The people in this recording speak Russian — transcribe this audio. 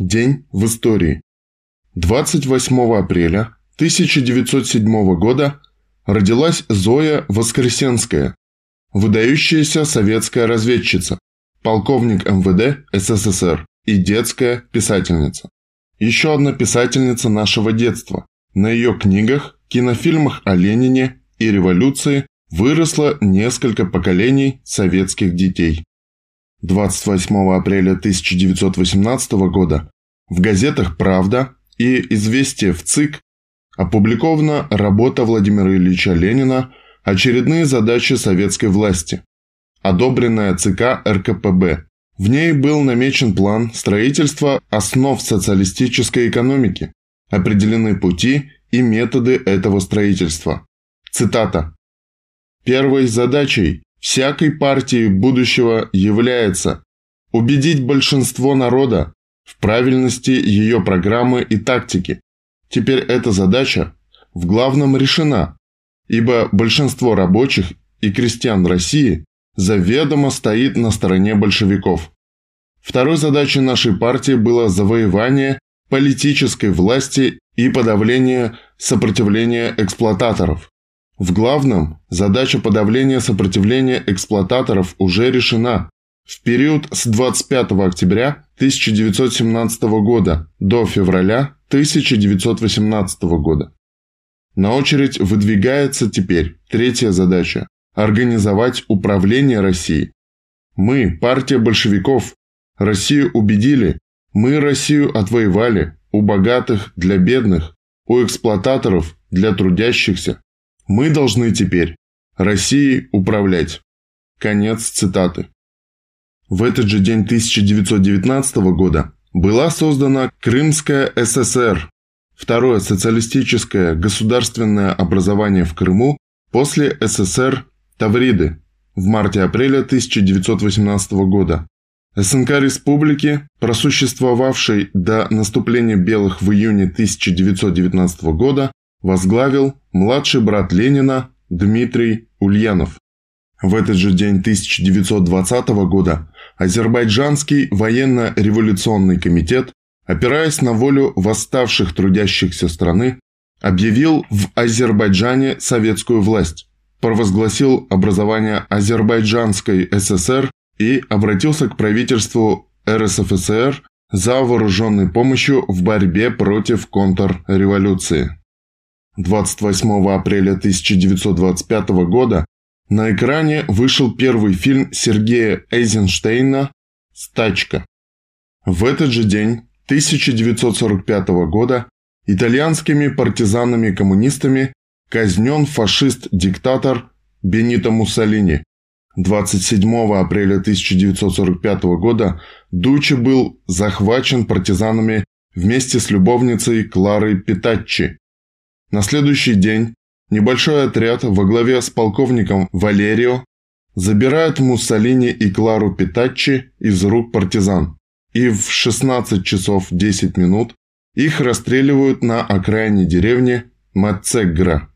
День в истории. 28 апреля 1907 года родилась Зоя Воскресенская, выдающаяся советская разведчица, полковник МВД СССР и детская писательница. Еще одна писательница нашего детства. На ее книгах, кинофильмах о Ленине и революции выросло несколько поколений советских детей. 28 апреля 1918 года в газетах «Правда» и «Известия в ЦИК» опубликована работа Владимира Ильича Ленина «Очередные задачи советской власти», одобренная ЦК РКПБ. В ней был намечен план строительства основ социалистической экономики, определены пути и методы этого строительства. Цитата. Первой задачей всякой партии будущего является убедить большинство народа в правильности ее программы и тактики. Теперь эта задача в главном решена, ибо большинство рабочих и крестьян России заведомо стоит на стороне большевиков. Второй задачей нашей партии было завоевание политической власти и подавление сопротивления эксплуататоров. В главном, задача подавления сопротивления эксплуататоров уже решена. В период с 25 октября 1917 года до февраля 1918 года. На очередь выдвигается теперь третья задача – организовать управление Россией. Мы, партия большевиков, Россию убедили, мы Россию отвоевали, у богатых для бедных, у эксплуататоров для трудящихся. Мы должны теперь Россией управлять. Конец цитаты. В этот же день 1919 года была создана Крымская ССР, второе социалистическое государственное образование в Крыму после СССР Тавриды в марте-апреле 1918 года. СНК Республики, просуществовавшей до наступления белых в июне 1919 года, возглавил младший брат Ленина Дмитрий Ульянов. В этот же день 1920 года Азербайджанский военно-революционный комитет, опираясь на волю восставших трудящихся страны, объявил в Азербайджане советскую власть, провозгласил образование Азербайджанской ССР и обратился к правительству РСФСР за вооруженной помощью в борьбе против контрреволюции. 28 апреля 1925 года на экране вышел первый фильм Сергея Эйзенштейна «Стачка». В этот же день 1945 года итальянскими партизанами-коммунистами казнен фашист-диктатор Бенито Муссолини. 27 апреля 1945 года Дучи был захвачен партизанами вместе с любовницей Кларой Питаччи. На следующий день Небольшой отряд во главе с полковником Валерио забирает Муссолини и Клару Питаччи из рук партизан, и в 16 часов 10 минут их расстреливают на окраине деревни Мацегра.